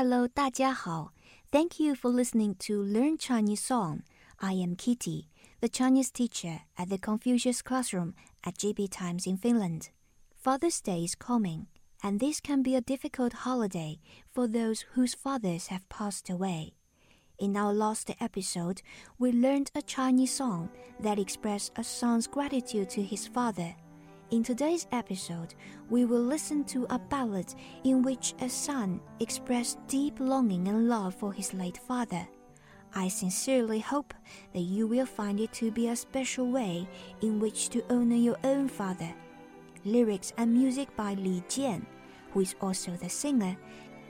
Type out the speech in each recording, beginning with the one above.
Hello，大家好。Thank you for listening to Learn Chinese Song. I am Kitty, the Chinese teacher at the Confucius Classroom at GB Times in Finland. Father's Day is coming, and this can be a difficult holiday for those whose fathers have passed away. In our last episode, we learned a Chinese song that expressed a son's gratitude to his father. In today's episode, we will listen to a ballad in which a son expressed deep longing and love for his late father. I sincerely hope that you will find it to be a special way in which to honor your own father lyrics and music by Li Jian, who is also the singer.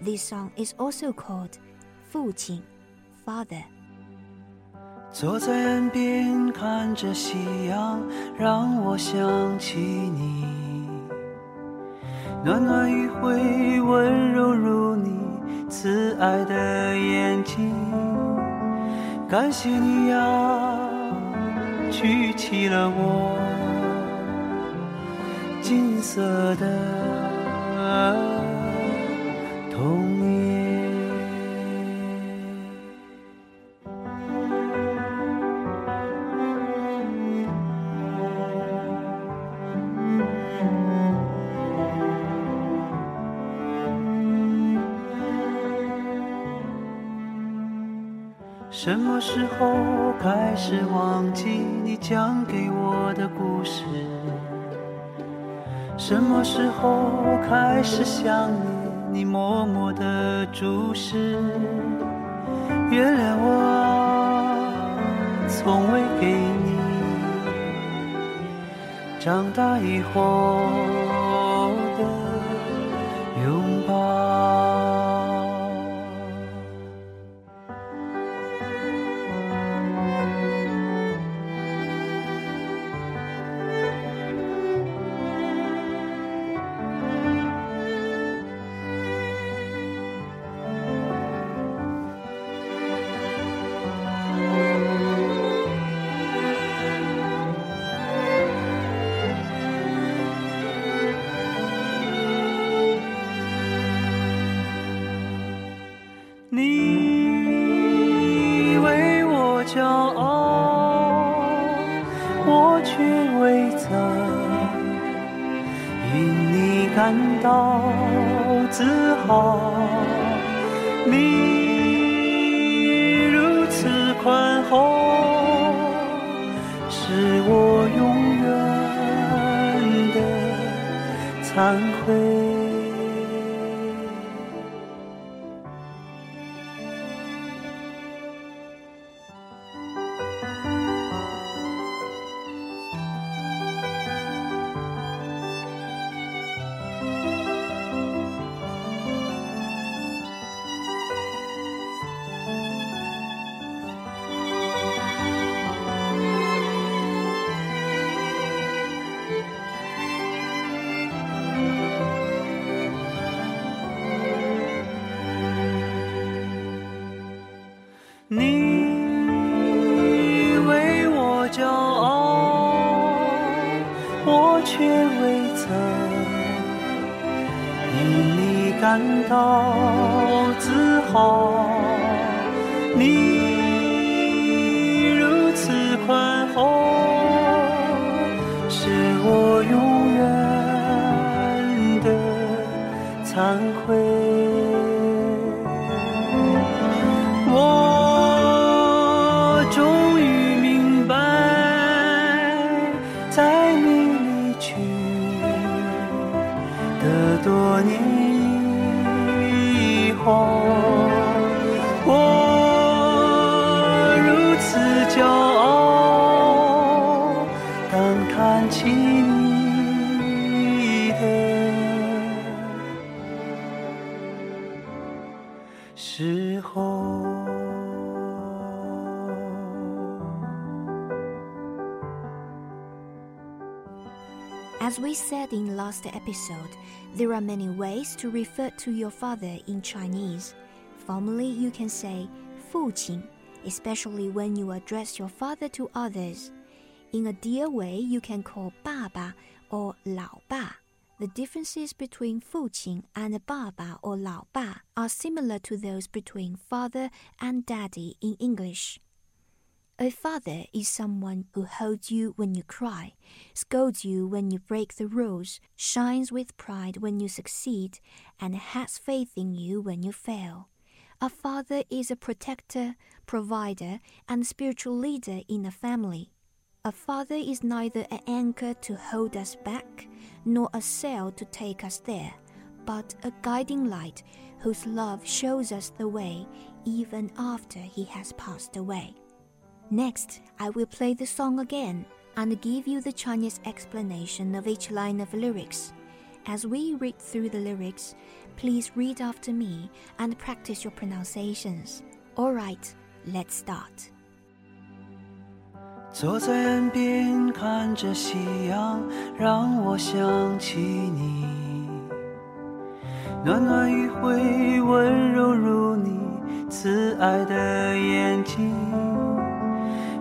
This song is also called 父亲 Father. 坐在岸边看着夕阳，让我想起你。暖暖余晖，温柔如你慈爱的眼睛。感谢你呀，举起了我。金色的时候开始忘记你讲给我的故事？什么时候开始想你？你默默的注视，原谅我啊，从未给你长大以后你感到自豪，你如此宽厚，是我永远的惭愧。到自豪，你 As we said in last episode, there are many ways to refer to your father in Chinese. Formally, you can say 父亲, especially when you address your father to others. In a dear way, you can call 爸爸 or 老爸. The differences between 父亲 and 爸爸 or 老爸 are similar to those between father and daddy in English. A father is someone who holds you when you cry, scolds you when you break the rules, shines with pride when you succeed, and has faith in you when you fail. A father is a protector, provider, and spiritual leader in a family. A father is neither an anchor to hold us back, nor a sail to take us there, but a guiding light whose love shows us the way even after he has passed away. Next, I will play the song again and give you the Chinese explanation of each line of lyrics. As we read through the lyrics, please read after me and practice your pronunciations. Alright, let's start. 坐在岸边看着夕阳，让我想起你。暖暖余晖，温柔如你慈爱的眼睛。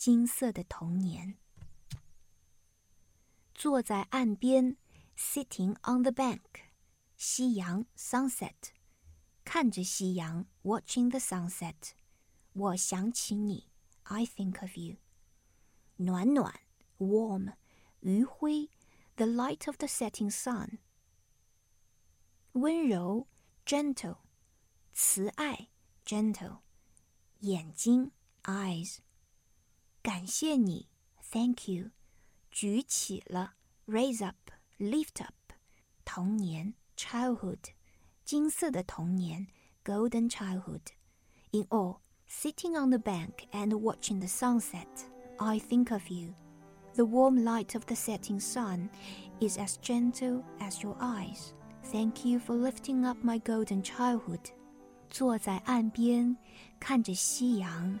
金色的童年。坐在岸边，sitting on the bank，夕阳 sunset，看着夕阳，watching the sunset。我想起你，I think of you。暖暖 warm, 余晖 the light of the setting sun. 温柔 gentle, 慈爱 gentle, 眼睛 eyes. 感谢你 thank you, 举起了 raise up, lift up, 童年 childhood, 金色的童年 golden childhood. In all, sitting on the bank and watching the sunset. I think of you. The warm light of the setting sun is as gentle as your eyes. Thank you for lifting up my golden childhood. 坐在岸边，看着夕阳，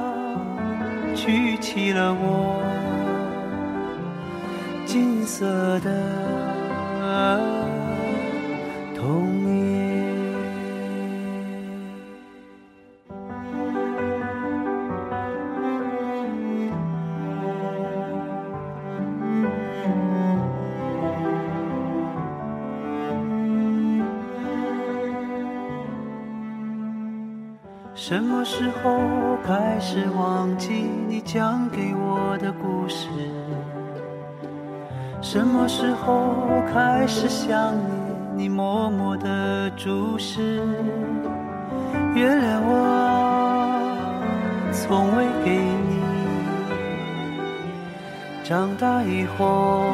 举起了我金色的时候开始忘记你讲给我的故事？什么时候开始想你，你默默的注视？原谅我，从未给你长大以后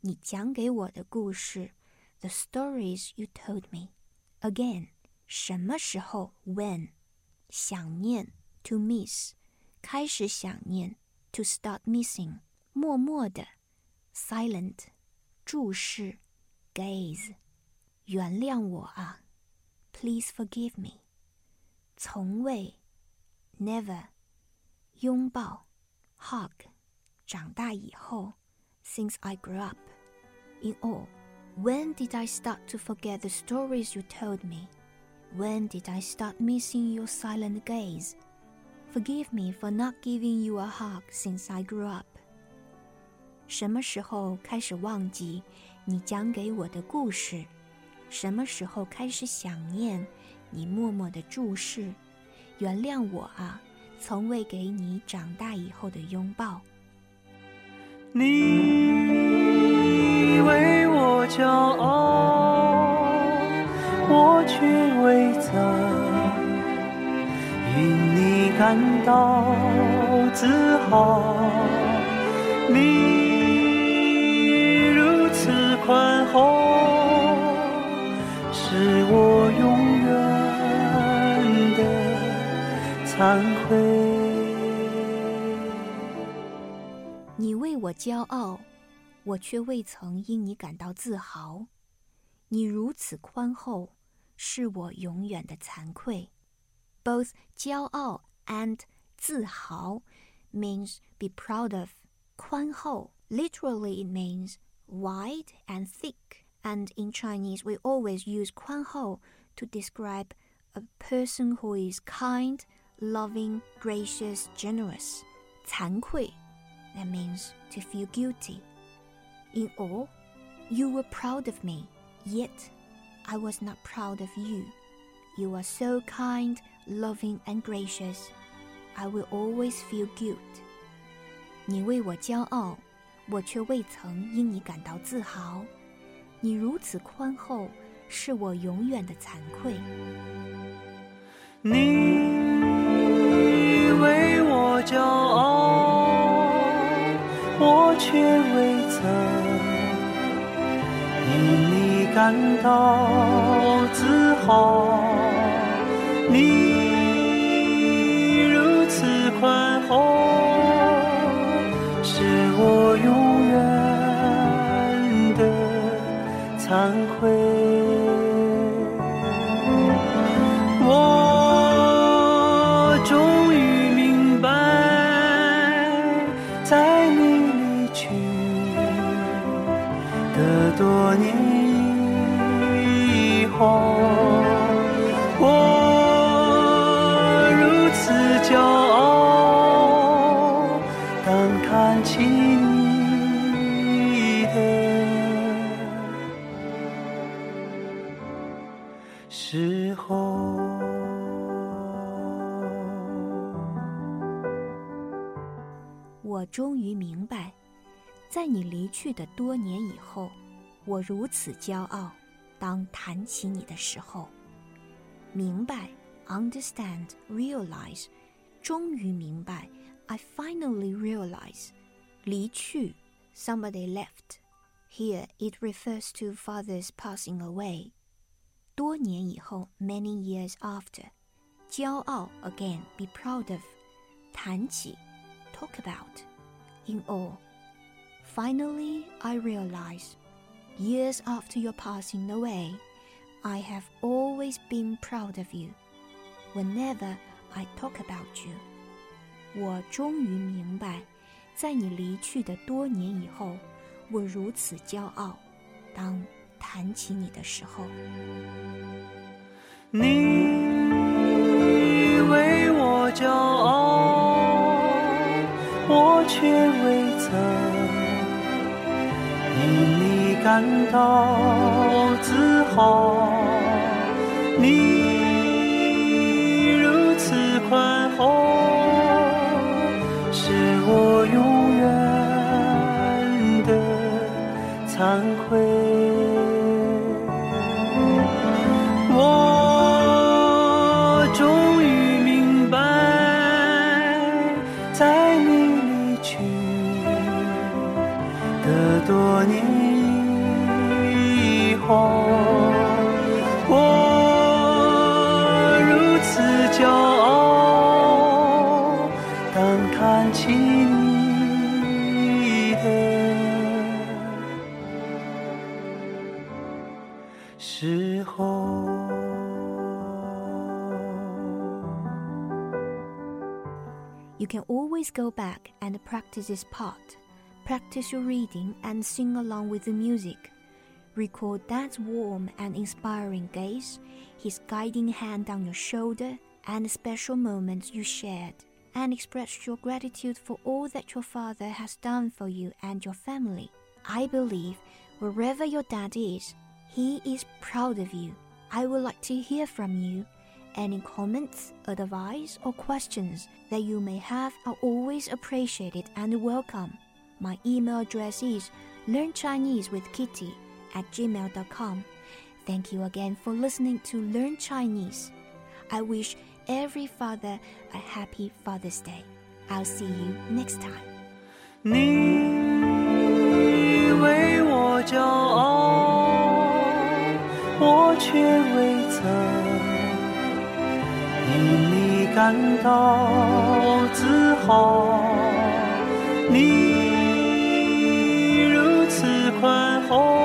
你讲给我的故事，the stories you told me. Again，什么时候？When，想念，to miss，开始想念，to start missing，默默的，silent，注视，gaze，原谅我啊，please forgive me，从未，never，拥抱 hug，长大以后 ，since I grew up. In all, when did I start to forget the stories you told me? When did I start missing your silent gaze? Forgive me for not giving you a hug since I grew up. 什么时候开始忘记你讲给我的故事？什么时候开始想念你默默的注视？原谅我啊，从未给你长大以后的拥抱。 你为我骄傲，我却未曾因你感到自豪。你如此宽厚，是我永远的惭愧。我骄傲，我却未曾因你感到自豪。你如此宽厚，是我永远的惭愧。Both 骄傲 and 自豪 means be proud of. 宽厚 literally it means wide and thick. And in Chinese, we always use 宽厚 to describe a person who is kind, loving, gracious, generous. 惭愧 that means to feel guilty. In all, you were proud of me, yet I was not proud of you. You are so kind, loving, and gracious. I will always feel guilt. 你为我骄傲，我却未曾因你感到自豪。你如此宽厚，是我永远的惭愧。你为我骄傲，我 却未曾因你感到自豪。你如此宽厚，是我永远的惭愧。我终于明白，在你离去的多年以后，我如此骄傲。当谈起你的时候，明白 （understand, realize），终于明白 （I finally realize）。离去 （somebody left）。Here it refers to father's passing away。多年以后 （many years after）。骄傲 again, be proud of。谈起 talk about. In all, finally I realize, years after your passing away, I have always been proud of you. Whenever I talk about you, 我终于明白，在你离去的多年以后，我如此骄傲。当谈起你的时候，你为我骄傲， 我却未曾因你感到自豪。你如此宽厚，是我永远的惭愧。我如此骄傲，当看起你的时候。 You can always always go back and practice this part. Practice your reading and sing along with the music. Recall Dad's warm and inspiring gaze, his guiding hand on your shoulder, and the special moments you shared, and express your gratitude for all that your father has done for you and your family. I believe wherever your dad is, he is proud of you. I would like to hear from you. Any comments, advice, or questions that you may have are always appreciated and welcome. My email address is learnchinesewithkitty at gmail.com. Thank you again for listening to Learn Chinese. I wish every father a happy Father's Day. I'll see you next time. 你为我骄傲，我却未曾因你感到自豪。你如此宽厚，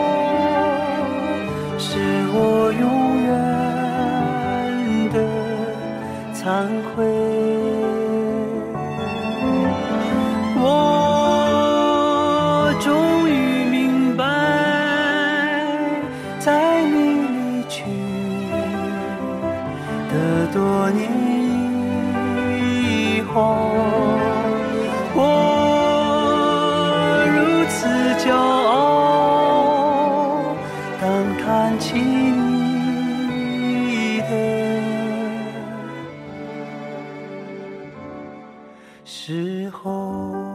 忏悔时候。